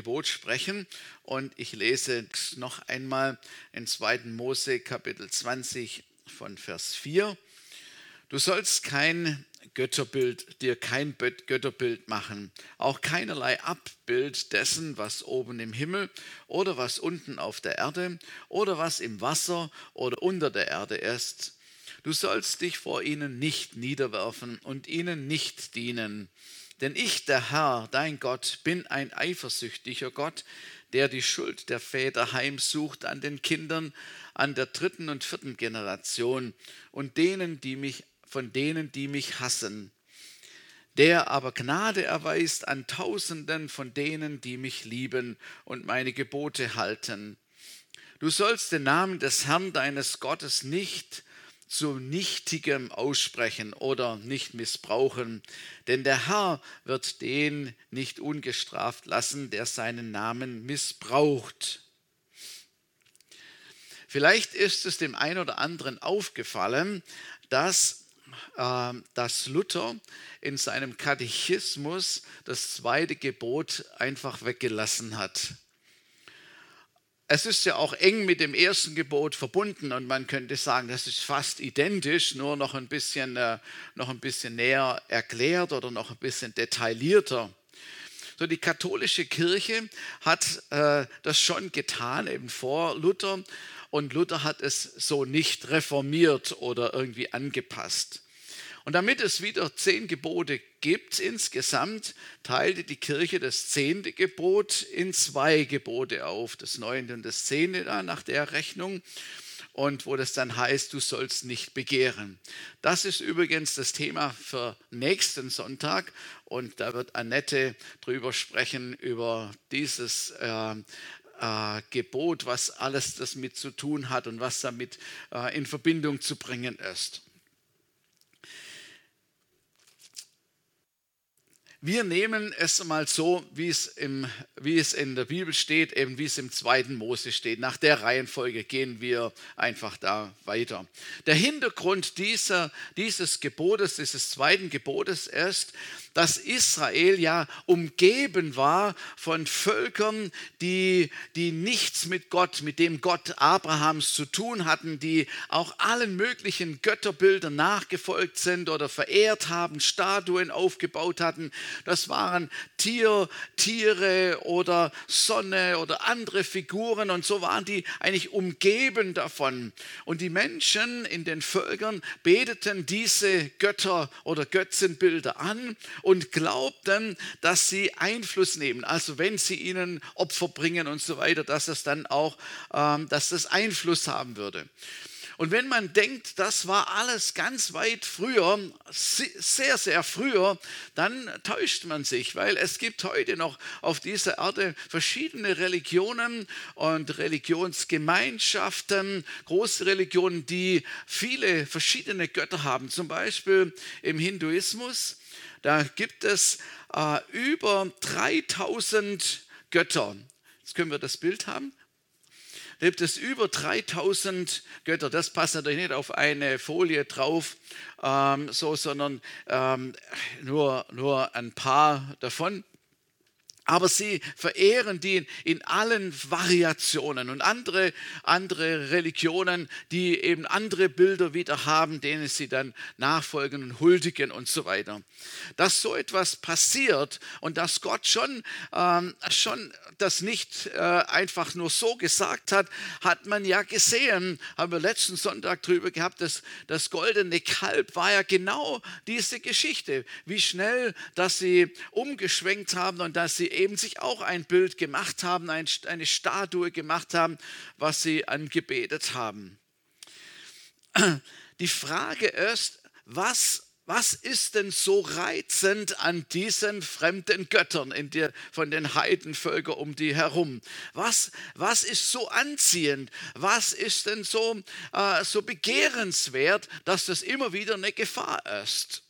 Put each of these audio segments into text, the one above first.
Gebot sprechen. Und ich lese noch einmal in 2. Mose Kapitel 20 von Vers 4. Du sollst kein Götterbild, dir kein Götterbild machen, auch keinerlei Abbild dessen, was oben im Himmel oder was unten auf der Erde oder was im Wasser oder unter der Erde ist. Du sollst dich vor ihnen nicht niederwerfen und ihnen nicht dienen. Denn ich, der Herr, dein Gott, bin ein eifersüchtiger Gott, der die Schuld der Väter heimsucht an den Kindern, an der dritten und vierten Generation und denen, die mich von denen, die mich hassen, der aber Gnade erweist an Tausenden von denen, die mich lieben und meine Gebote halten. Du sollst den Namen des Herrn deines Gottes nicht zu Nichtigem aussprechen oder nicht missbrauchen, denn der Herr wird den nicht ungestraft lassen, der seinen Namen missbraucht. Vielleicht ist es dem einen oder anderen aufgefallen, dass ähm, dass Luther in seinem Katechismus das zweite Gebot einfach weggelassen hat. Es ist ja auch eng mit dem ersten Gebot verbunden und man könnte sagen, das ist fast identisch, nur noch ein bisschen, äh, noch ein bisschen näher erklärt oder noch ein bisschen detaillierter. So, die katholische Kirche hat äh, das schon getan, eben vor Luther, und Luther hat es so nicht reformiert oder irgendwie angepasst. Und damit es wieder zehn Gebote gibt insgesamt, teilte die Kirche das zehnte Gebot in zwei Gebote auf, das neunte und das zehnte nach der Rechnung. Und wo das dann heißt, du sollst nicht begehren. Das ist übrigens das Thema für nächsten Sonntag. Und da wird Annette drüber sprechen, über dieses äh, äh, Gebot, was alles das mit zu tun hat und was damit äh, in Verbindung zu bringen ist. Wir nehmen es mal so, wie es, im, wie es in der Bibel steht, eben wie es im zweiten Mose steht. Nach der Reihenfolge gehen wir einfach da weiter. Der Hintergrund dieser, dieses Gebotes, dieses zweiten Gebotes ist, dass Israel ja umgeben war von Völkern, die, die nichts mit Gott, mit dem Gott Abrahams zu tun hatten, die auch allen möglichen Götterbildern nachgefolgt sind oder verehrt haben, Statuen aufgebaut hatten. Das waren Tier, Tiere oder Sonne oder andere Figuren und so waren die eigentlich umgeben davon. Und die Menschen in den Völkern beteten diese Götter oder Götzenbilder an und glaubten, dass sie Einfluss nehmen. Also wenn sie ihnen Opfer bringen und so weiter, dass es dann auch, ähm, dass das Einfluss haben würde. Und wenn man denkt, das war alles ganz weit früher, sehr, sehr früher, dann täuscht man sich, weil es gibt heute noch auf dieser Erde verschiedene Religionen und Religionsgemeinschaften, große Religionen, die viele verschiedene Götter haben. Zum Beispiel im Hinduismus da gibt es äh, über 3000 Götter. Jetzt können wir das Bild haben. Gibt es über 3000 Götter. Das passt natürlich nicht auf eine Folie drauf, ähm, so, sondern ähm, nur, nur ein paar davon aber sie verehren die in allen Variationen. Und andere, andere Religionen, die eben andere Bilder wieder haben, denen sie dann nachfolgen und huldigen und so weiter. Dass so etwas passiert und dass Gott schon, ähm, schon das nicht äh, einfach nur so gesagt hat, hat man ja gesehen, haben wir letzten Sonntag drüber gehabt, dass das goldene Kalb war ja genau diese Geschichte, wie schnell, dass sie umgeschwenkt haben und dass sie eben sich auch ein Bild gemacht haben, eine Statue gemacht haben, was sie angebetet haben. Die Frage ist, was was ist denn so reizend an diesen fremden Göttern in der, von den Heidenvölkern um die herum? Was, was ist so anziehend? Was ist denn so, äh, so begehrenswert, dass das immer wieder eine Gefahr ist?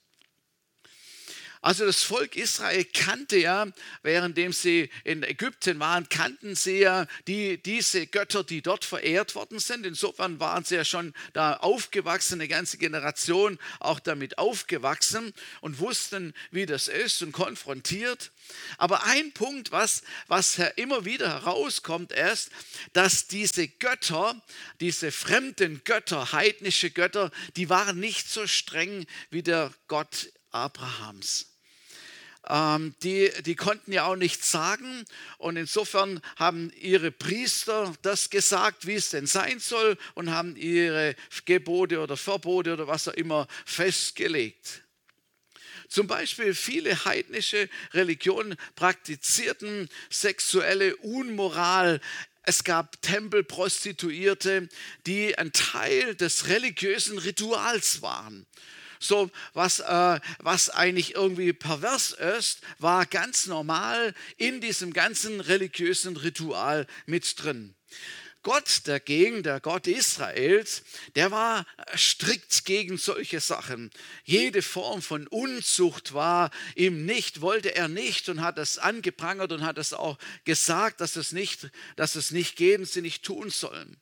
Also das Volk Israel kannte ja, währenddem sie in Ägypten waren, kannten sie ja die, diese Götter, die dort verehrt worden sind. Insofern waren sie ja schon da aufgewachsen, eine ganze Generation auch damit aufgewachsen und wussten, wie das ist und konfrontiert. Aber ein Punkt, was, was immer wieder herauskommt, ist, dass diese Götter, diese fremden Götter, heidnische Götter, die waren nicht so streng wie der Gott Abrahams. Ähm, die, die konnten ja auch nichts sagen und insofern haben ihre Priester das gesagt, wie es denn sein soll und haben ihre Gebote oder Verbote oder was auch immer festgelegt. Zum Beispiel viele heidnische Religionen praktizierten sexuelle Unmoral. Es gab Tempelprostituierte, die ein Teil des religiösen Rituals waren so was, äh, was eigentlich irgendwie pervers ist, war ganz normal in diesem ganzen religiösen Ritual mit drin. Gott dagegen, der Gott Israels, der war strikt gegen solche Sachen. Jede Form von Unzucht war ihm nicht, wollte er nicht und hat es angeprangert und hat es auch gesagt, dass es nicht, dass es nicht und sie nicht tun sollen.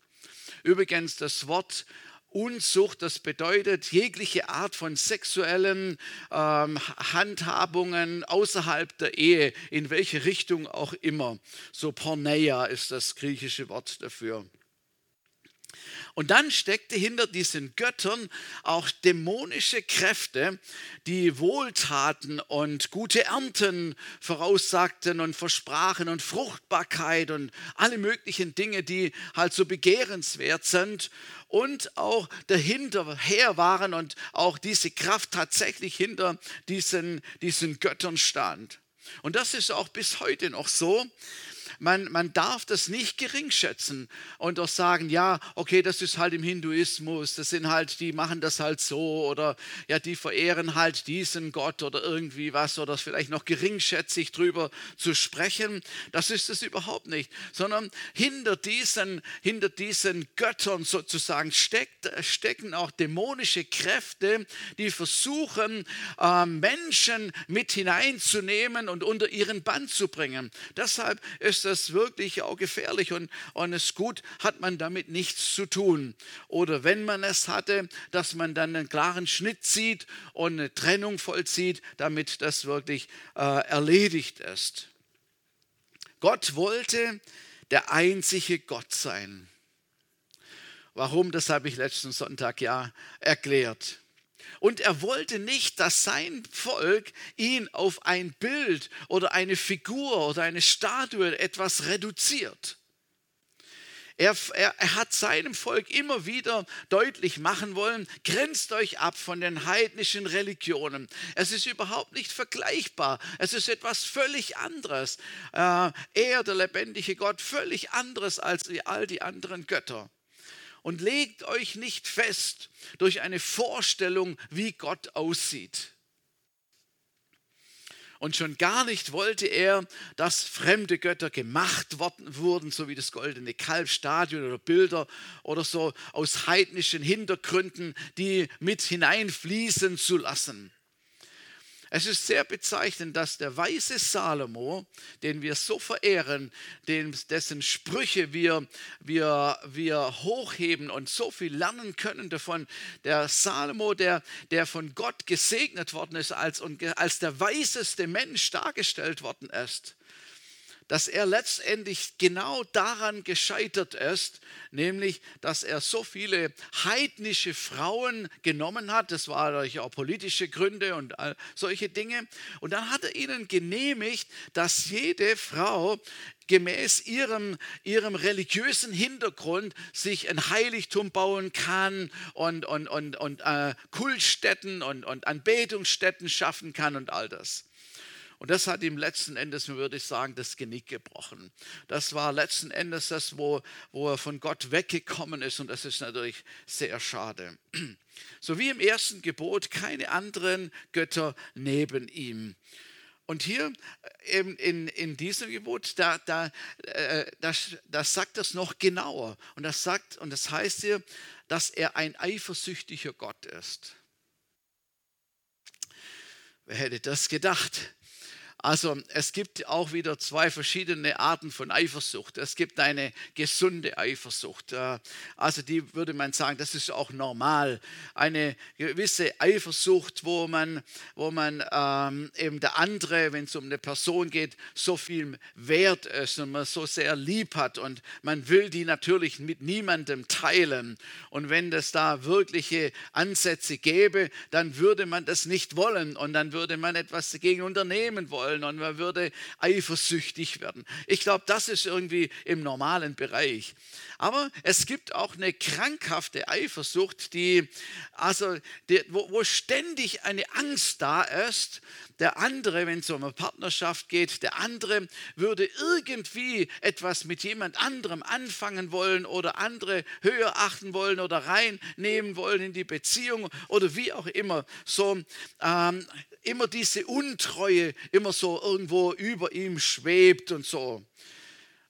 Übrigens, das Wort Unzucht, das bedeutet jegliche Art von sexuellen ähm, Handhabungen außerhalb der Ehe, in welche Richtung auch immer. So Porneia ist das griechische Wort dafür. Und dann steckte hinter diesen Göttern auch dämonische Kräfte, die Wohltaten und gute Ernten voraussagten und versprachen und Fruchtbarkeit und alle möglichen Dinge, die halt so begehrenswert sind und auch dahinterher waren und auch diese Kraft tatsächlich hinter diesen, diesen Göttern stand. Und das ist auch bis heute noch so man, man darf das nicht geringschätzen und auch sagen, ja, okay, das ist halt im Hinduismus, das sind halt, die machen das halt so oder ja, die verehren halt diesen Gott oder irgendwie was oder vielleicht noch geringschätzig drüber zu sprechen. Das ist es überhaupt nicht, sondern hinter diesen, hinter diesen Göttern sozusagen steckt, stecken auch dämonische Kräfte, die versuchen, äh, Menschen mit hineinzunehmen und unter ihren Bann zu bringen. Deshalb ist das wirklich auch gefährlich und, und es ist gut, hat man damit nichts zu tun. Oder wenn man es hatte, dass man dann einen klaren Schnitt zieht und eine Trennung vollzieht, damit das wirklich äh, erledigt ist. Gott wollte der einzige Gott sein. Warum? Das habe ich letzten Sonntag ja erklärt. Und er wollte nicht, dass sein Volk ihn auf ein Bild oder eine Figur oder eine Statue etwas reduziert. Er, er, er, hat seinem Volk immer wieder deutlich machen wollen, grenzt euch ab von den heidnischen Religionen. Es ist überhaupt nicht vergleichbar. Es ist etwas völlig anderes. Äh, er, der lebendige Gott, völlig anderes als all die anderen Götter und legt euch nicht fest durch eine Vorstellung, wie Gott aussieht. Und schon gar nicht wollte er, dass fremde Götter gemacht worden wurden, so wie das goldene Kalbstadion oder Bilder oder so aus heidnischen Hintergründen, die mit hineinfließen zu lassen. Es ist sehr bezeichnend, dass der weise Salomo, den wir so verehren, dessen Sprüche wir, wir, wir hochheben und so viel lernen können davon, der Salomo, der, der von Gott gesegnet worden ist als, als der weiseste Mensch dargestellt worden ist, dass er letztendlich genau daran gescheitert ist, nämlich, dass er so viele heidnische Frauen genommen hat. Das war durch auch politische Gründe und solche Dinge. Und dann hat er ihnen genehmigt, dass jede Frau gemäß ihrem, ihrem religiösen Hintergrund sich ein Heiligtum bauen kann und, und, und, und äh, Kultstätten und, und Anbetungsstätten schaffen kann und all das. Und das hat ihm letzten Endes, würde ich sagen, das Genick gebrochen. Das war letzten Endes das, wo, wo er von Gott weggekommen ist. Und das ist natürlich sehr schade. So wie im ersten Gebot keine anderen Götter neben ihm. Und hier in, in, in diesem Gebot, da, da, äh, das, das sagt das noch genauer. Und das sagt, und das heißt hier, dass er ein eifersüchtiger Gott ist. Wer hätte das gedacht? Also es gibt auch wieder zwei verschiedene Arten von Eifersucht. Es gibt eine gesunde Eifersucht. Äh, also die würde man sagen, das ist auch normal. Eine gewisse Eifersucht, wo man, wo man ähm, eben der andere, wenn es um eine Person geht, so viel wert ist und man so sehr lieb hat und man will die natürlich mit niemandem teilen. Und wenn es da wirkliche Ansätze gäbe, dann würde man das nicht wollen und dann würde man etwas dagegen unternehmen wollen wollen und man würde eifersüchtig werden. Ich glaube, das ist irgendwie im normalen Bereich. Aber es gibt auch eine krankhafte Eifersucht, die, also, die, wo, wo ständig eine Angst da ist. Der andere, wenn es um eine Partnerschaft geht, der andere würde irgendwie etwas mit jemand anderem anfangen wollen oder andere höher achten wollen oder reinnehmen wollen in die Beziehung oder wie auch immer. So ähm, immer diese Untreue immer so irgendwo über ihm schwebt und so.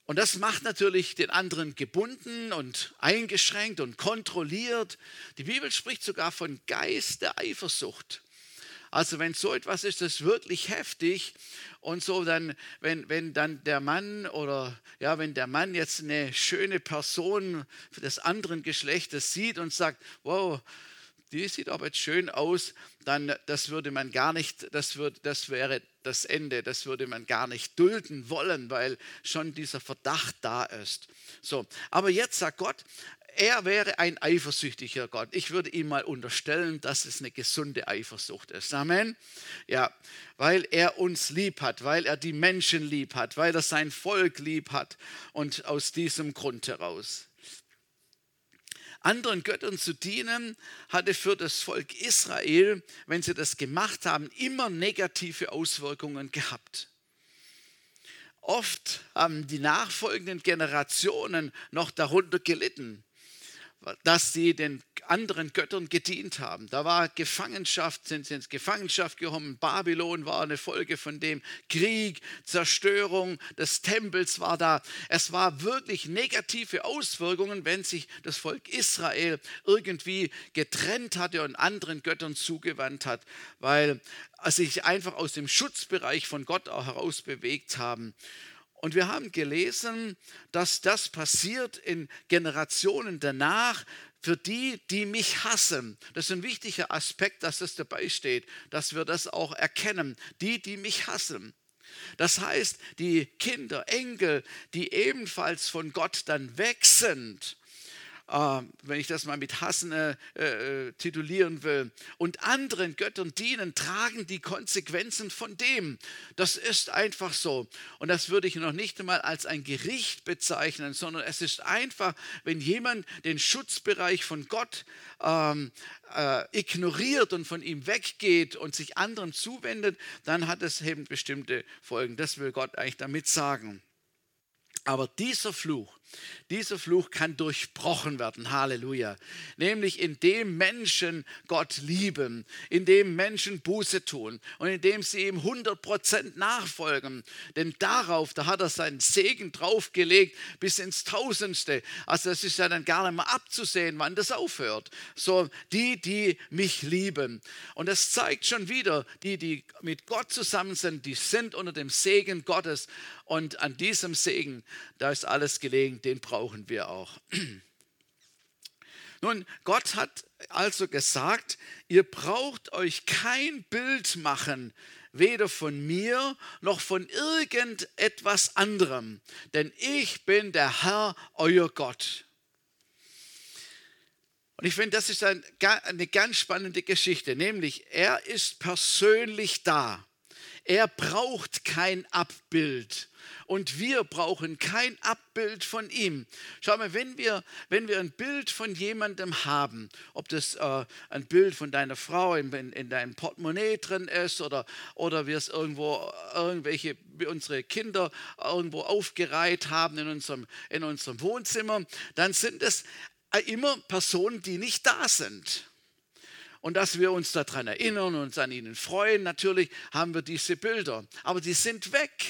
Und das macht natürlich den anderen gebunden und eingeschränkt und kontrolliert. Die Bibel spricht sogar von Geist der Eifersucht. Also wenn so etwas ist, das ist wirklich heftig und so dann, wenn, wenn dann der Mann oder ja, wenn der Mann jetzt eine schöne Person des anderen Geschlechtes sieht und sagt, wow, die sieht aber jetzt schön aus, dann das würde man gar nicht, das, wird, das wäre das Ende, das würde man gar nicht dulden wollen, weil schon dieser Verdacht da ist. So, aber jetzt sagt Gott, er wäre ein eifersüchtiger Gott. Ich würde ihm mal unterstellen, dass es eine gesunde Eifersucht ist. Amen. Ja, weil er uns lieb hat, weil er die Menschen lieb hat, weil er sein Volk lieb hat und aus diesem Grund heraus anderen Göttern zu dienen, hatte für das Volk Israel, wenn sie das gemacht haben, immer negative Auswirkungen gehabt. Oft haben die nachfolgenden Generationen noch darunter gelitten dass sie den anderen Göttern gedient haben. Da war Gefangenschaft, sind sie ins Gefangenschaft gekommen. Babylon war eine Folge von dem Krieg, Zerstörung des Tempels war da. Es war wirklich negative Auswirkungen, wenn sich das Volk Israel irgendwie getrennt hatte und anderen Göttern zugewandt hat, weil sie sich einfach aus dem Schutzbereich von Gott auch heraus bewegt haben. Und wir haben gelesen, dass das passiert in Generationen danach für die, die mich hassen. Das ist ein wichtiger Aspekt, dass das dabei steht, dass wir das auch erkennen. Die, die mich hassen. Das heißt, die Kinder, Enkel, die ebenfalls von Gott dann weg sind, äh, wenn ich das mal mit Hassen äh, äh, titulieren will, und anderen Göttern dienen, tragen die Konsequenzen von dem. Das ist einfach so. Und das würde ich noch nicht einmal als ein Gericht bezeichnen, sondern es ist einfach, wenn jemand den Schutzbereich von Gott ähm, äh, ignoriert und von ihm weggeht und sich anderen zuwendet, dann hat es eben bestimmte Folgen. Das will Gott eigentlich damit sagen. Aber dieser Fluch, dieser Fluch kann durchbrochen werden, Halleluja. Nämlich indem Menschen Gott lieben, indem Menschen Buße tun und indem sie ihm 100% nachfolgen. Denn darauf, da hat er seinen Segen draufgelegt bis ins Tausendste. Also es ist ja dann gar nicht mehr abzusehen, wann das aufhört. So, die, die mich lieben. Und das zeigt schon wieder, die, die mit Gott zusammen sind, die sind unter dem Segen Gottes. Und an diesem Segen, da ist alles gelegen den brauchen wir auch. Nun, Gott hat also gesagt, ihr braucht euch kein Bild machen, weder von mir noch von irgendetwas anderem, denn ich bin der Herr, euer Gott. Und ich finde, das ist eine ganz spannende Geschichte, nämlich er ist persönlich da. Er braucht kein Abbild und wir brauchen kein Abbild von ihm. Schau mal, wenn wir, wenn wir ein Bild von jemandem haben, ob das äh, ein Bild von deiner Frau in, in, in deinem Portemonnaie drin ist oder, oder wir es irgendwo, irgendwelche, unsere Kinder irgendwo aufgereiht haben in unserem, in unserem Wohnzimmer, dann sind es immer Personen, die nicht da sind und dass wir uns daran erinnern und uns an ihnen freuen. Natürlich haben wir diese Bilder, aber die sind weg.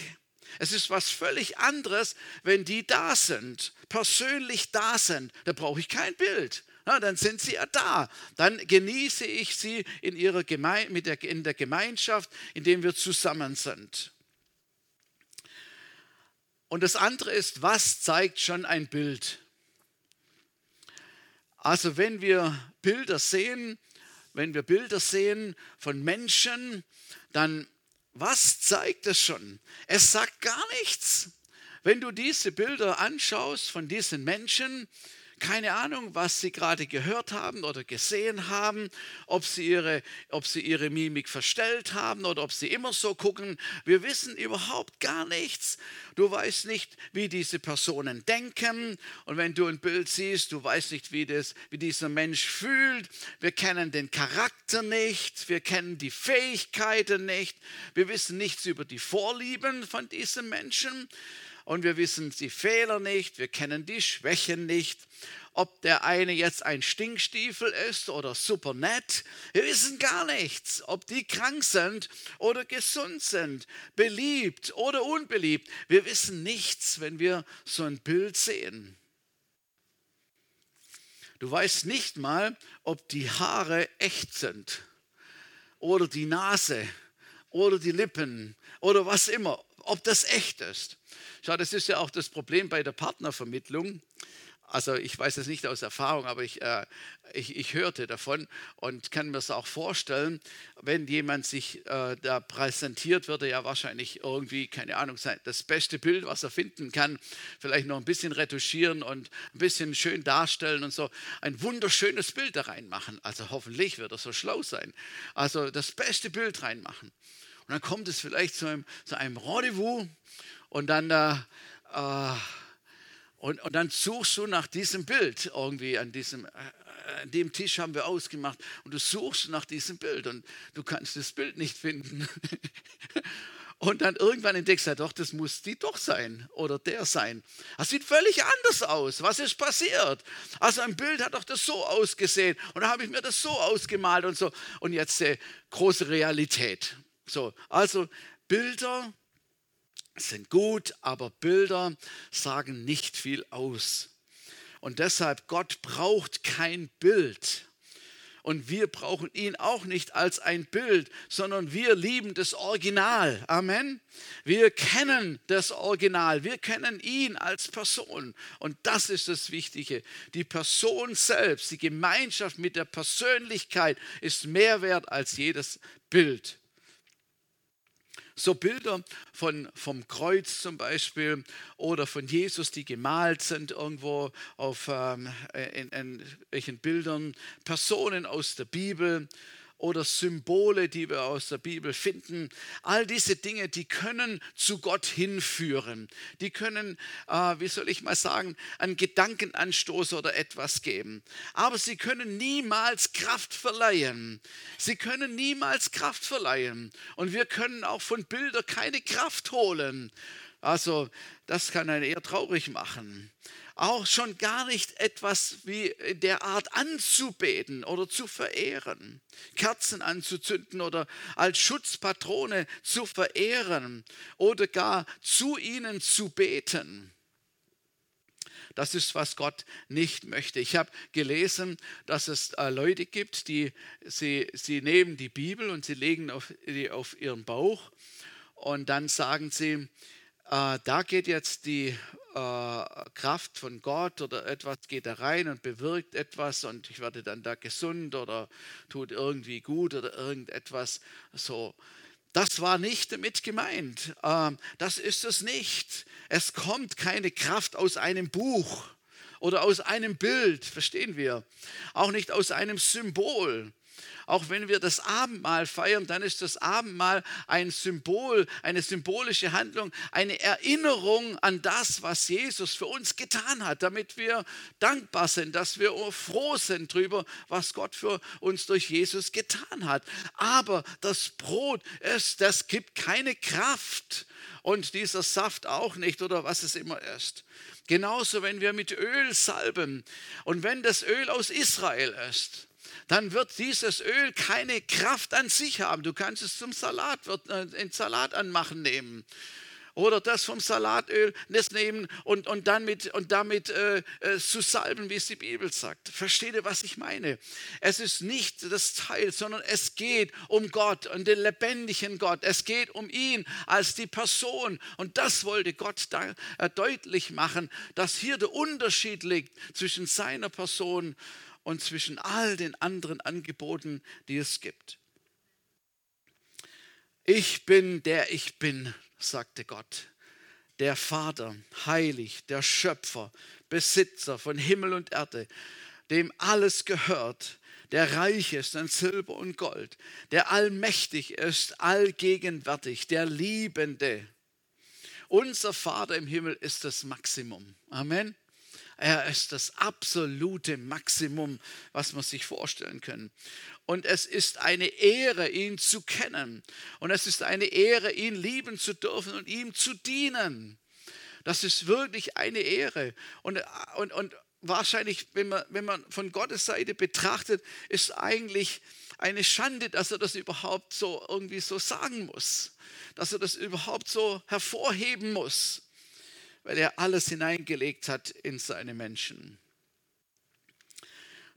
Es ist was völlig anderes, wenn die da sind, persönlich da sind. Da brauche ich kein Bild. na, dann sind sie ja da. Dann genieße ich sie in, ihrer Geme mit der, in der Gemeinschaft, in der wir zusammen sind. Und das andere ist, was zeigt schon ein Bild? Also wenn wir Bilder sehen, wenn wir Bilder sehen von Menschen, dann was zeigt es schon? Es sagt gar nichts. Wenn du diese Bilder anschaust von diesen Menschen, keine Ahnung, was sie gerade gehört haben oder gesehen haben, ob sie, ihre, ob sie ihre Mimik verstellt haben oder ob sie immer so gucken. Wir wissen überhaupt gar nichts. Du weißt nicht, wie diese Personen denken. Und wenn du ein Bild siehst, du weißt nicht, wie, das, wie dieser Mensch fühlt. Wir kennen den Charakter nicht. Wir kennen die Fähigkeiten nicht. Wir wissen nichts über die Vorlieben von diesem Menschen und wir wissen die Fehler nicht, wir kennen die Schwächen nicht. Ob der eine jetzt ein Stinkstiefel ist oder super nett, wir wissen gar nichts. Ob die krank sind oder gesund sind, beliebt oder unbeliebt, wir wissen nichts, wenn wir so ein Bild sehen. Du weißt nicht mal, ob die Haare echt sind oder die Nase oder die Lippen oder was immer, ob das echt ist. Schau, das ist ja auch das Problem bei der Partnervermittlung. Also ich weiß es nicht aus Erfahrung, aber ich, äh, ich, ich, hörte davon und kann mir es auch vorstellen, wenn jemand sich äh, da präsentiert, wird er ja wahrscheinlich irgendwie, keine Ahnung, sein, das beste Bild, was er finden kann, vielleicht noch ein bisschen retuschieren und ein bisschen schön darstellen und so ein wunderschönes Bild da reinmachen. Also hoffentlich wird er so schlau sein. Also das beste Bild reinmachen. Und dann kommt es vielleicht zu einem, zu einem Rendezvous und dann, äh, äh, und, und dann suchst du nach diesem Bild irgendwie an diesem, äh, an dem Tisch haben wir ausgemacht und du suchst nach diesem Bild und du kannst das Bild nicht finden. Und dann irgendwann entdeckst du, ja doch, das muss die doch sein oder der sein. Das sieht völlig anders aus. Was ist passiert? Also ein Bild hat doch das so ausgesehen und da habe ich mir das so ausgemalt und so. Und jetzt äh, große Realität. So, also Bilder sind gut, aber Bilder sagen nicht viel aus. Und deshalb, Gott braucht kein Bild. Und wir brauchen ihn auch nicht als ein Bild, sondern wir lieben das Original. Amen. Wir kennen das Original. Wir kennen ihn als Person. Und das ist das Wichtige. Die Person selbst, die Gemeinschaft mit der Persönlichkeit ist mehr wert als jedes Bild so Bilder von, vom Kreuz zum Beispiel oder von Jesus, die gemalt sind irgendwo auf ähm, in, in welchen Bildern, Personen aus der Bibel oder Symbole, die wir aus der Bibel finden. All diese Dinge, die können zu Gott hinführen. Die können, äh, wie soll ich mal sagen, einen Gedankenanstoß oder etwas geben. Aber sie können niemals Kraft verleihen. Sie können niemals Kraft verleihen. Und wir können auch von Bildern keine Kraft holen. Also das kann einen eher traurig machen auch schon gar nicht etwas wie der Art anzubeten oder zu verehren, Kerzen anzuzünden oder als Schutzpatrone zu verehren oder gar zu ihnen zu beten. Das ist, was Gott nicht möchte. Ich habe gelesen, dass es äh, Leute gibt, die sie, sie nehmen die Bibel und sie legen auf, die auf ihren Bauch und dann sagen sie, äh, da geht jetzt die Kraft von Gott oder etwas geht da rein und bewirkt etwas und ich werde dann da gesund oder tut irgendwie gut oder irgendetwas so. Das war nicht damit gemeint. Ähm, das ist es nicht. Es kommt keine Kraft aus einem Buch oder aus einem Bild, verstehen wir. Auch nicht aus einem Symbol. Auch wenn wir das Abendmahl feiern, dann ist das Abendmahl ein Symbol, eine symbolische Handlung, eine Erinnerung an das, was Jesus für uns getan hat, damit wir dankbar sind, dass wir froh sind darüber, was Gott für uns durch Jesus getan hat. Aber das Brot, es, das gibt keine Kraft und dieser Saft auch nicht oder was es immer ist. Genauso, wenn wir mit Öl salben und wenn das Öl aus Israel ist, dann wird dieses Öl keine Kraft an sich haben. Du kannst es zum Salat, äh, in Salat anmachen nehmen Oder das vom Salatöl, das nehmen und, und, dann mit, und damit äh, äh, zu salben, wie es die Bibel sagt. Versteht ihr, was ich meine? Es ist nicht das Teil, sondern es geht um Gott und den lebendigen Gott. Es geht um ihn als die Person. Und das wollte Gott da, äh, deutlich machen, dass hier der Unterschied liegt zwischen seiner Person und zwischen all den anderen Angeboten, die es gibt. Ich bin der ich bin, sagte Gott. Der Vater, heilig, der Schöpfer, Besitzer von Himmel und Erde, dem alles gehört, der reich ist an Silber und Gold, der allmächtig ist, allgegenwärtig, der Liebende. Unser Vater im Himmel ist das Maximum. Amen. Er ist das absolute Maximum, was man sich vorstellen kann. Und es ist eine Ehre, ihn zu kennen. Und es ist eine Ehre, ihn lieben zu dürfen und ihm zu dienen. Das ist wirklich eine Ehre. Und, und, und wahrscheinlich, wenn man, wenn man von Gottes Seite betrachtet, ist eigentlich eine Schande, dass er das überhaupt so irgendwie so sagen muss. Dass er das überhaupt so hervorheben muss weil er alles hineingelegt hat in seine Menschen.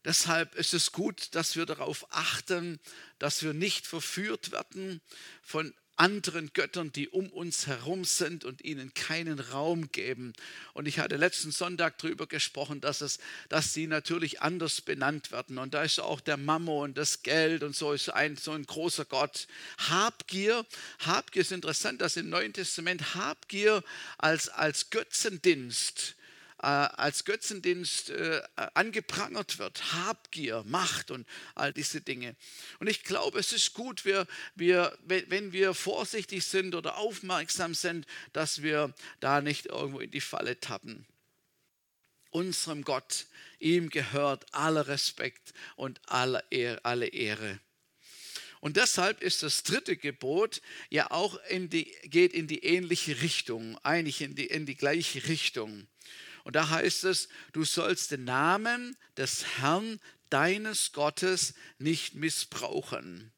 Deshalb ist es gut, dass wir darauf achten, dass wir nicht verführt werden von anderen Göttern, die um uns herum sind und ihnen keinen Raum geben. Und ich hatte letzten Sonntag darüber gesprochen, dass, es, dass sie natürlich anders benannt werden. Und da ist auch der Mammon, das Geld und so ist ein, so ein großer Gott. Habgier, Habgier ist interessant, dass im Neuen Testament Habgier als, als Götzendienst als Götzendienst äh, angeprangert wird. Habgier, Macht und all diese Dinge. Und ich glaube, es ist gut, wir, wir, wenn wir vorsichtig sind oder aufmerksam sind, dass wir da nicht irgendwo in die Falle tappen. Unserem Gott, ihm gehört aller Respekt und. Alle Ehre. Und deshalb ist das dritte Gebot ja auch in die, geht in die ähnliche Richtung, eigentlich in die, in die gleiche Richtung. Und da heißt es, du sollst den Namen des Herrn deines Gottes nicht missbrauchen.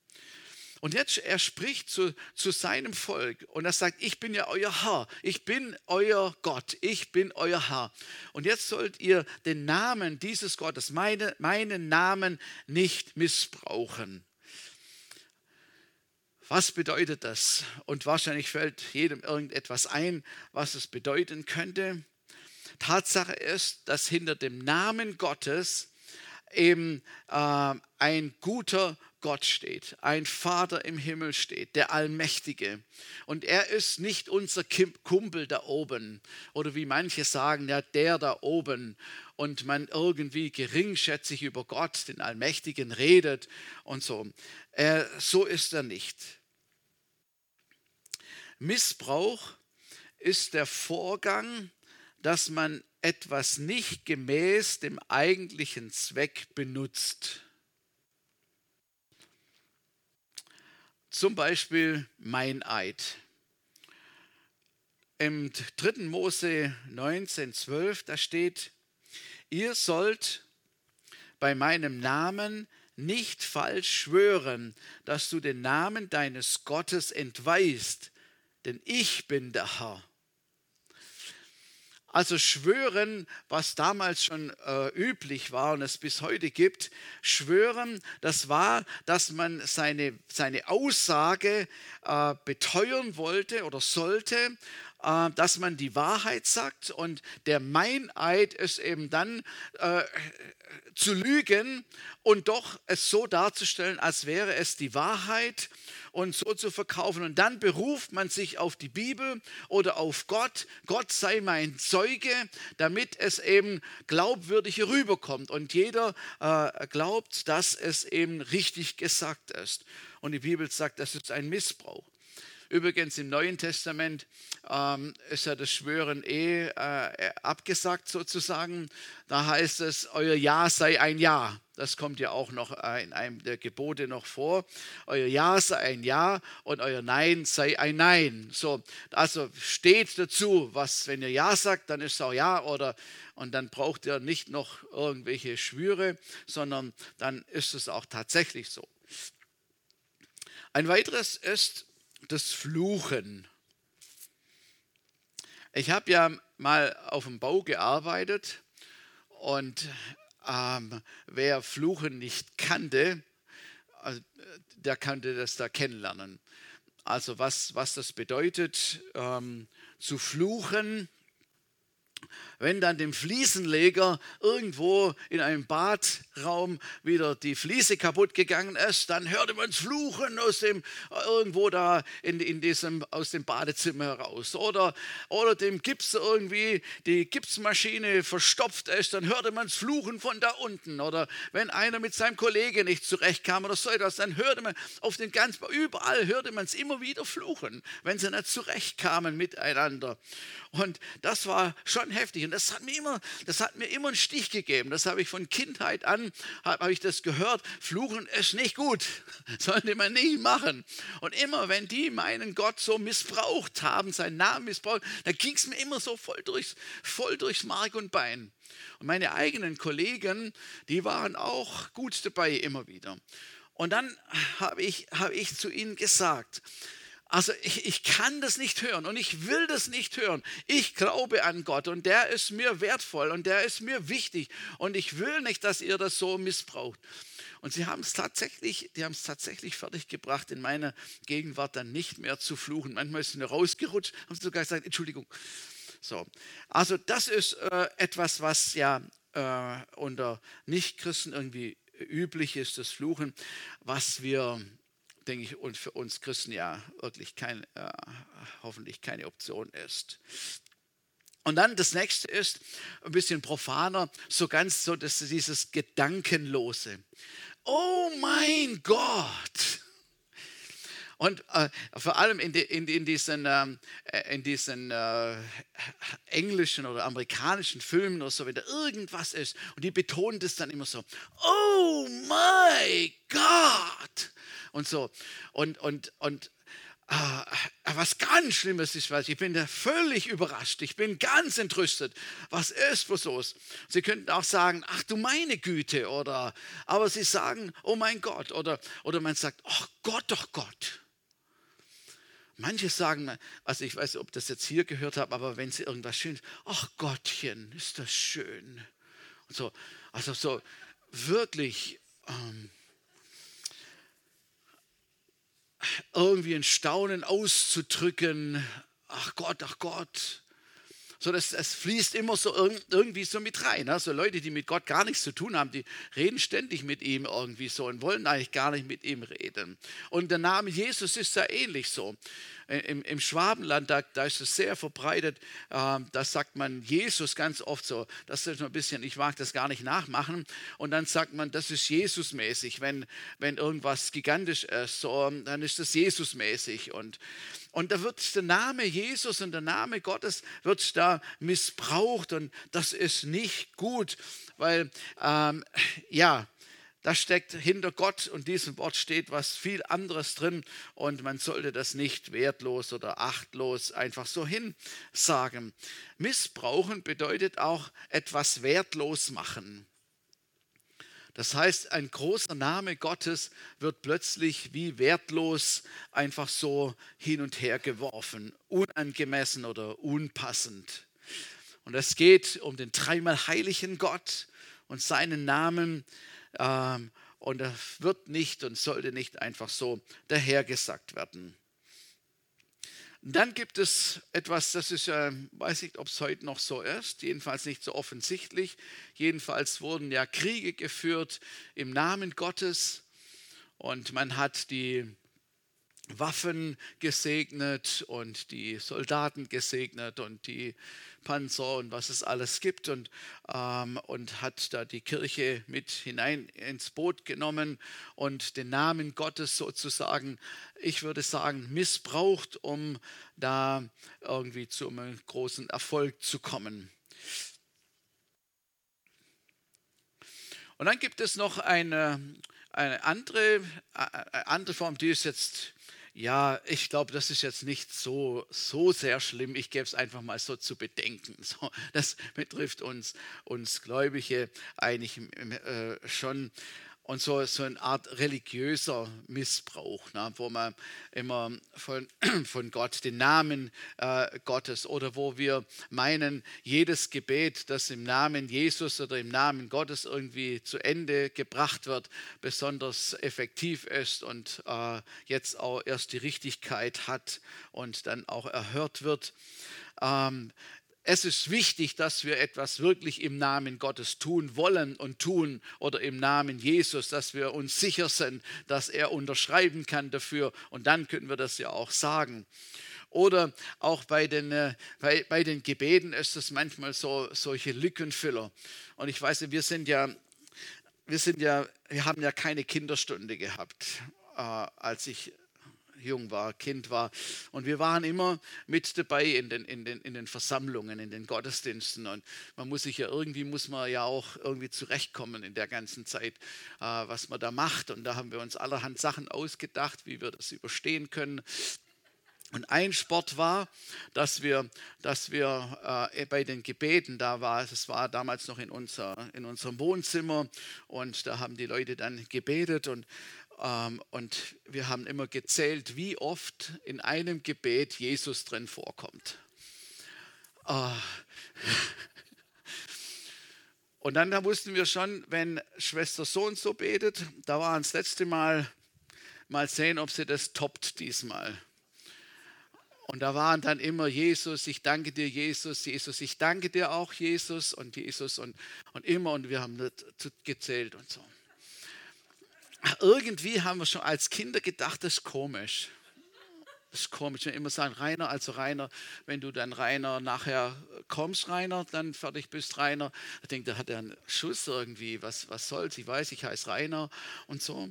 Und jetzt, er spricht zu, zu seinem Volk und er sagt, ich bin ja euer Herr, ich bin euer Gott, ich bin euer Herr. Und jetzt sollt ihr den Namen dieses Gottes, meine, meinen Namen nicht missbrauchen. Was bedeutet das? Und wahrscheinlich fällt jedem irgendetwas ein, was es bedeuten könnte. Tatsache ist, dass hinter dem Namen Gottes eben äh, ein guter Gott steht, ein Vater im Himmel steht, der Allmächtige. Und er ist nicht unser Kumpel da oben oder wie manche sagen, ja, der da oben und man irgendwie geringschätzig über Gott, den Allmächtigen, redet und so. Äh, so ist er nicht. Missbrauch ist der Vorgang, dass man etwas nicht gemäß dem eigentlichen Zweck benutzt. Zum Beispiel mein Eid. Im 3. Mose 19,12, da steht, ihr sollt bei meinem Namen nicht falsch schwören, dass du den Namen deines Gottes entweist, denn ich bin der Herr. Also schwören, was damals schon äh, üblich war und es bis heute gibt, schwören, das war, dass man seine, seine Aussage äh, beteuern wollte oder sollte, äh, dass man die Wahrheit sagt und der Meineid ist eben dann äh, zu lügen und doch es so darzustellen, als wäre es die Wahrheit und so zu verkaufen. Und dann beruft man sich auf die Bibel oder auf Gott. Gott sei mein Zeuge, damit es eben glaubwürdig rüberkommt. Und jeder äh, glaubt, dass es eben richtig gesagt ist. Und die Bibel sagt, das ist ein Missbrauch. Übrigens im Neuen Testament ähm, ist ja das Schwören eh äh, abgesagt sozusagen. Da heißt es, euer Ja sei ein Ja. Das kommt ja auch noch äh, in einem der Gebote noch vor. Euer Ja sei ein Ja und euer Nein sei ein Nein. So, also steht dazu, was, wenn ihr Ja sagt, dann ist es auch Ja oder und dann braucht ihr nicht noch irgendwelche Schwüre, sondern dann ist es auch tatsächlich so. Ein weiteres ist das Fluchen. Ich habe ja mal auf dem Bau gearbeitet und ähm, wer Fluchen nicht kannte, also, der kannte das da kennenlernen. Also was, was das bedeutet, ähm, zu fluchen, wenn dann dem Fliesenleger irgendwo in einem Badraum wieder die Fliese kaputt gegangen ist, dann hörte man es fluchen aus dem, irgendwo da in, in diesem, aus dem Badezimmer heraus. Oder, oder dem Gips irgendwie die Gipsmaschine verstopft ist, dann hörte man es fluchen von da unten. Oder wenn einer mit seinem Kollegen nicht zurechtkam oder so etwas, dann hörte man auf den ganz, überall hörte man es immer wieder fluchen, wenn sie nicht zurechtkamen miteinander. Und das war schon heftig. Und das hat mir immer, das hat mir immer einen Stich gegeben. Das habe ich von Kindheit an, habe hab ich das gehört. Fluchen ist nicht gut. Sollte man nie machen. Und immer, wenn die meinen Gott so missbraucht haben, seinen Namen missbraucht, dann ging es mir immer so voll durchs, voll durchs Mark und Bein. Und meine eigenen Kollegen, die waren auch gut dabei immer wieder. Und dann habe ich, habe ich zu ihnen gesagt, also ich, ich kann das nicht hören und ich will das nicht hören. Ich glaube an Gott und der ist mir wertvoll und der ist mir wichtig und ich will nicht, dass ihr das so missbraucht. Und sie haben es tatsächlich, die haben es tatsächlich fertiggebracht, in meiner Gegenwart dann nicht mehr zu fluchen. Manchmal ist sie rausgerutscht, haben sie sogar gesagt, Entschuldigung. So, also das ist äh, etwas, was ja äh, unter Nichtchristen irgendwie üblich ist, das Fluchen, was wir denke ich, und für uns Christen ja wirklich kein, äh, hoffentlich keine Option ist. Und dann das nächste ist ein bisschen profaner, so ganz so dass dieses Gedankenlose. Oh mein Gott! Und äh, vor allem in, die, in, in diesen, ähm, äh, in diesen äh, englischen oder amerikanischen Filmen oder so, wenn da irgendwas ist und die betonen das dann immer so, oh mein Gott! Und so. Und, und, und äh, was ganz Schlimmes ist, was ich bin da völlig überrascht. Ich bin ganz entrüstet. Was ist was los? Sie könnten auch sagen, ach du meine Güte, oder, aber sie sagen, oh mein Gott, oder, oder man sagt, ach Gott, doch Gott. Manche sagen, also ich weiß, ob das jetzt hier gehört habe, aber wenn sie irgendwas schön, ach Gottchen, ist das schön. Und so, also so wirklich ähm, irgendwie ein Staunen auszudrücken. Ach Gott, ach Gott. So, das, das fließt immer so irgendwie so mit rein. Also Leute, die mit Gott gar nichts zu tun haben, die reden ständig mit ihm irgendwie so und wollen eigentlich gar nicht mit ihm reden. Und der Name Jesus ist da ähnlich so. Äh, im, im Schwabenland, da, da, ist es sehr verbreitet, äh, da sagt man Jesus ganz oft so, das ist ein bisschen, ich mag das gar nicht nachmachen, und dann sagt man, das ist Jesusmäßig, wenn, wenn irgendwas gigantisch ist, so, dann ist das Jesusmäßig und und da wird der Name Jesus und der Name Gottes wird da missbraucht und das ist nicht gut, weil ähm, ja, da steckt hinter Gott und diesem Wort steht was viel anderes drin und man sollte das nicht wertlos oder achtlos einfach so hinsagen. Missbrauchen bedeutet auch etwas wertlos machen. Das heißt, ein großer Name Gottes wird plötzlich wie wertlos einfach so hin und her geworfen, unangemessen oder unpassend. Und es geht um den dreimal heiligen Gott und seinen Namen ähm, und das wird nicht und sollte nicht einfach so dahergesagt werden. Dann gibt es etwas, das ist ja, weiß nicht, ob es heute noch so ist, jedenfalls nicht so offensichtlich. Jedenfalls wurden ja Kriege geführt im Namen Gottes und man hat die Waffen gesegnet und die Soldaten gesegnet und die Panzer und was es alles gibt und, ähm, und hat da die Kirche mit hinein ins Boot genommen und den Namen Gottes sozusagen, ich würde sagen, missbraucht, um da irgendwie zu einem großen Erfolg zu kommen. Und dann gibt es noch eine, eine andere, eine äh, andere Form, die ist jetzt ja, ich glaube, das ist jetzt nicht so, so sehr schlimm. Ich gebe es einfach mal so zu bedenken. So, das betrifft uns, uns Gläubige eigentlich äh, schon. Und so, so eine Art religiöser Missbrauch, ne, wo man immer von, von Gott den Namen äh, Gottes oder wo wir meinen, jedes Gebet, das im Namen Jesus oder im Namen Gottes irgendwie zu Ende gebracht wird, besonders effektiv ist und äh, jetzt auch erst die Richtigkeit hat und dann auch erhört wird. Ähm, es ist wichtig, dass wir etwas wirklich im Namen Gottes tun wollen und tun oder im Namen Jesus, dass wir uns sicher sind, dass er unterschreiben kann dafür und dann können wir das ja auch sagen. Oder auch bei den, äh, bei, bei den Gebeten ist es manchmal so solche Lückenfüller. Und ich weiß, wir sind ja, wir sind ja, wir haben ja keine Kinderstunde gehabt, äh, als ich jung war, Kind war. Und wir waren immer mit dabei in den, in den, in den Versammlungen, in den Gottesdiensten. Und man muss sich ja irgendwie, muss man ja auch irgendwie zurechtkommen in der ganzen Zeit, äh, was man da macht. Und da haben wir uns allerhand Sachen ausgedacht, wie wir das überstehen können. Und ein Sport war, dass wir, dass wir äh, bei den Gebeten, da war, es war damals noch in, unser, in unserem Wohnzimmer und da haben die Leute dann gebetet und und wir haben immer gezählt, wie oft in einem Gebet Jesus drin vorkommt. Ah. Und dann da wussten wir schon, wenn Schwester so und so betet, da war das letzte Mal, mal sehen, ob sie das toppt diesmal. Und da waren dann immer Jesus, ich danke dir, Jesus, Jesus, ich danke dir auch, Jesus und Jesus und, und immer und wir haben gezählt und so irgendwie haben wir schon als Kinder gedacht, das ist komisch. Das ist komisch, wenn immer sagen, Rainer, also Rainer, wenn du dann Rainer nachher kommst, Rainer, dann fertig bist, Rainer. Ich denke, da hat er einen Schuss irgendwie, was, was soll's, ich weiß, ich heiße Rainer und so.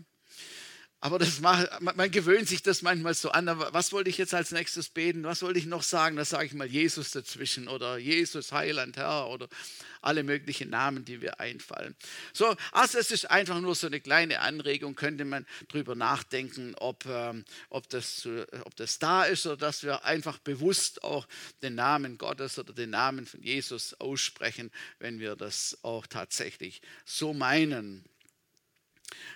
Aber das macht, man gewöhnt sich das manchmal so an. Was wollte ich jetzt als nächstes beten? Was wollte ich noch sagen? Da sage ich mal Jesus dazwischen oder Jesus, Heiland, Herr oder alle möglichen Namen, die mir einfallen. So, also es ist einfach nur so eine kleine Anregung, könnte man drüber nachdenken, ob, ähm, ob, das, ob das da ist oder dass wir einfach bewusst auch den Namen Gottes oder den Namen von Jesus aussprechen, wenn wir das auch tatsächlich so meinen.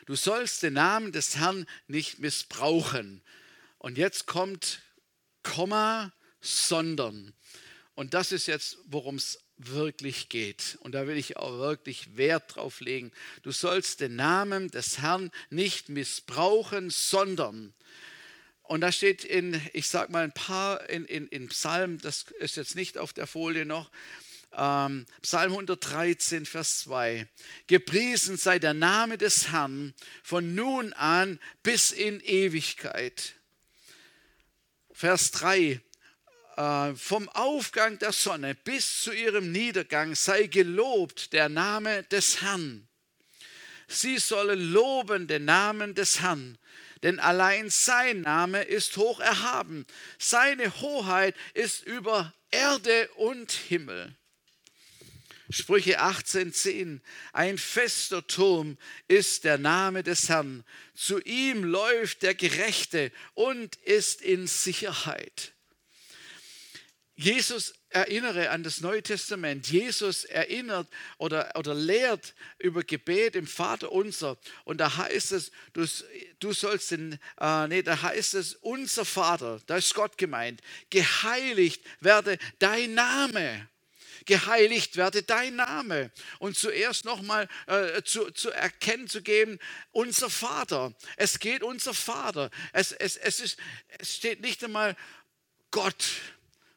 Du sollst den Namen des Herrn nicht missbrauchen. Und jetzt kommt Komma, sondern. Und das ist jetzt, worum es wirklich geht. Und da will ich auch wirklich Wert drauf legen. Du sollst den Namen des Herrn nicht missbrauchen, sondern. Und da steht in, ich sage mal ein paar in, in, in Psalm, das ist jetzt nicht auf der Folie noch, ähm, Psalm 113, Vers 2. Gepriesen sei der Name des Herrn von nun an bis in Ewigkeit. Vers 3. Äh, vom Aufgang der Sonne bis zu ihrem Niedergang sei gelobt der Name des Herrn. Sie sollen loben den Namen des Herrn, denn allein sein Name ist hoch erhaben. Seine Hoheit ist über Erde und Himmel. Sprüche 18,10. Ein fester Turm ist der Name des Herrn. Zu ihm läuft der Gerechte und ist in Sicherheit. Jesus erinnere an das Neue Testament. Jesus erinnert oder, oder lehrt über Gebet im Vater unser. Und da heißt es, du, du sollst den, äh, nee, da heißt es, unser Vater, da ist Gott gemeint, geheiligt werde dein Name geheiligt werde dein Name. Und zuerst nochmal äh, zu, zu erkennen zu geben, unser Vater. Es geht unser Vater. Es, es, es, ist, es steht nicht einmal Gott,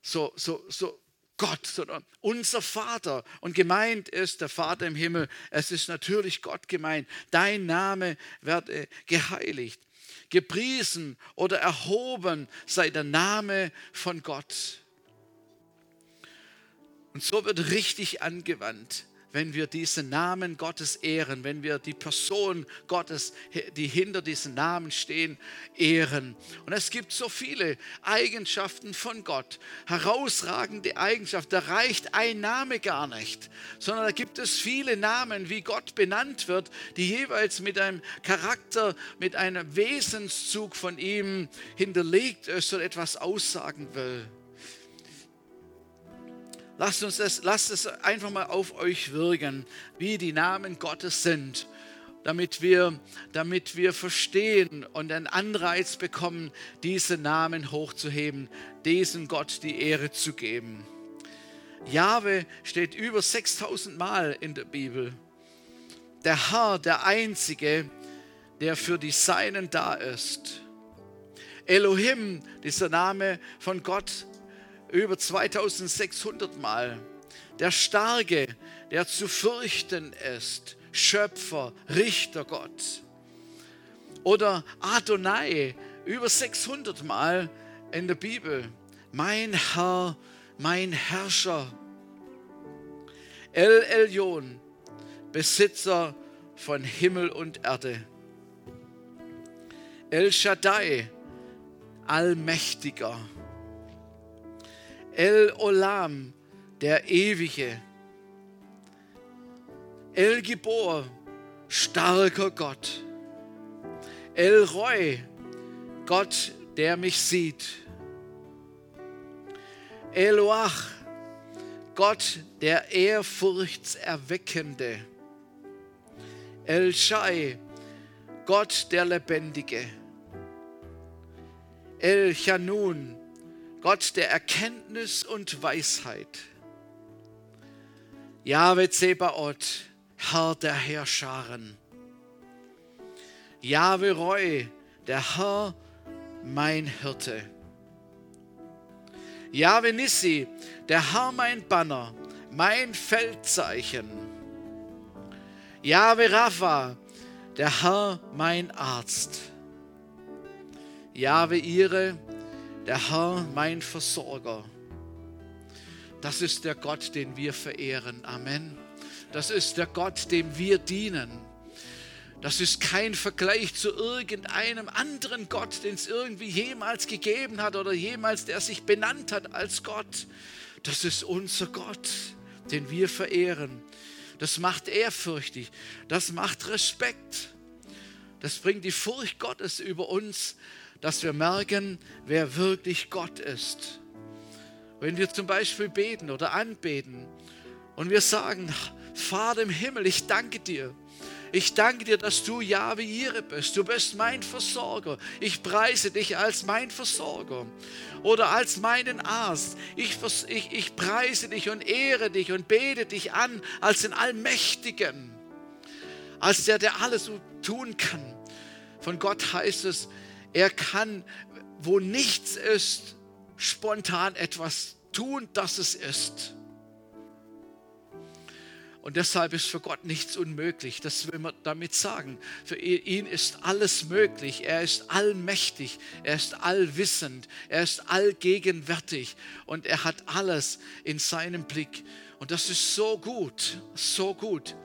so, so, so Gott, sondern unser Vater. Und gemeint ist der Vater im Himmel. Es ist natürlich Gott gemeint. Dein Name werde geheiligt. Gepriesen oder erhoben sei der Name von Gott. Und so wird richtig angewandt, wenn wir diesen Namen Gottes ehren, wenn wir die Person Gottes, die hinter diesem Namen stehen, ehren. Und es gibt so viele Eigenschaften von Gott, herausragende Eigenschaften. Da reicht ein Name gar nicht, sondern da gibt es viele Namen, wie Gott benannt wird, die jeweils mit einem Charakter, mit einem Wesenszug von ihm hinterlegt ist und etwas aussagen will. Lasst uns das, lasst es einfach mal auf euch wirken, wie die Namen Gottes sind damit wir, damit wir verstehen und einen Anreiz bekommen, diesen Namen hochzuheben, diesem Gott die Ehre zu geben. Jahwe steht über 6000 Mal in der Bibel. Der Herr, der Einzige, der für die Seinen da ist. Elohim, dieser Name von Gott, über 2600 Mal. Der Starke, der zu fürchten ist. Schöpfer, Richter Gott. Oder Adonai, über 600 Mal in der Bibel. Mein Herr, mein Herrscher. El Elyon, Besitzer von Himmel und Erde. El Shaddai, Allmächtiger. El Olam, der Ewige. El Gibor, starker Gott. El Roy, Gott, der mich sieht. Eloach, Gott, der Ehrfurchtserweckende. El Shai, Gott der Lebendige. El Chanun, Gott der Erkenntnis und Weisheit. Jahwe Zebaoth, Herr der Herrscharen. Jahwe Roy, der Herr, mein Hirte. Jahwe Nissi, der Herr mein Banner, mein Feldzeichen. Jahwe Rapha, der Herr mein Arzt. Jahwe Ire, der Herr mein Versorger. Das ist der Gott, den wir verehren. Amen. Das ist der Gott, dem wir dienen. Das ist kein Vergleich zu irgendeinem anderen Gott, den es irgendwie jemals gegeben hat oder jemals, der sich benannt hat als Gott. Das ist unser Gott, den wir verehren. Das macht ehrfürchtig, das macht Respekt. Das bringt die Furcht Gottes über uns, dass wir merken, wer wirklich Gott ist. Wenn wir zum Beispiel beten oder anbeten und wir sagen, Vater im Himmel, ich danke dir. Ich danke dir, dass du Jahwe Ire bist. Du bist mein Versorger. Ich preise dich als mein Versorger oder als meinen Arzt. Ich, ich, ich preise dich und ehre dich und bete dich an als den Allmächtigen, als der, der alles tun kann. Von Gott heißt es, er kann, wo nichts ist, spontan etwas tun, dass es ist. Und deshalb ist für Gott nichts unmöglich. Das will man damit sagen. Für ihn ist alles möglich. Er ist allmächtig. Er ist allwissend. Er ist allgegenwärtig. Und er hat alles in seinem Blick. Und das ist so gut, so gut.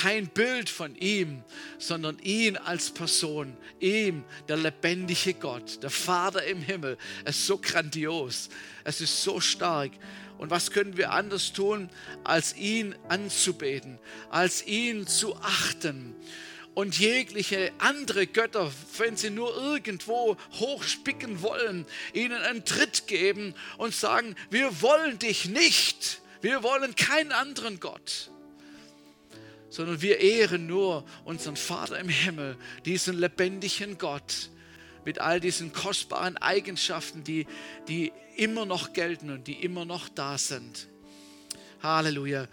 Kein Bild von ihm, sondern ihn als Person. Ihm, der lebendige Gott, der Vater im Himmel. Es ist so grandios. Es ist so stark. Und was können wir anders tun, als ihn anzubeten, als ihn zu achten? Und jegliche andere Götter, wenn sie nur irgendwo hochspicken wollen, ihnen einen Tritt geben und sagen, wir wollen dich nicht, wir wollen keinen anderen Gott sondern wir ehren nur unseren Vater im Himmel, diesen lebendigen Gott, mit all diesen kostbaren Eigenschaften, die, die immer noch gelten und die immer noch da sind. Halleluja.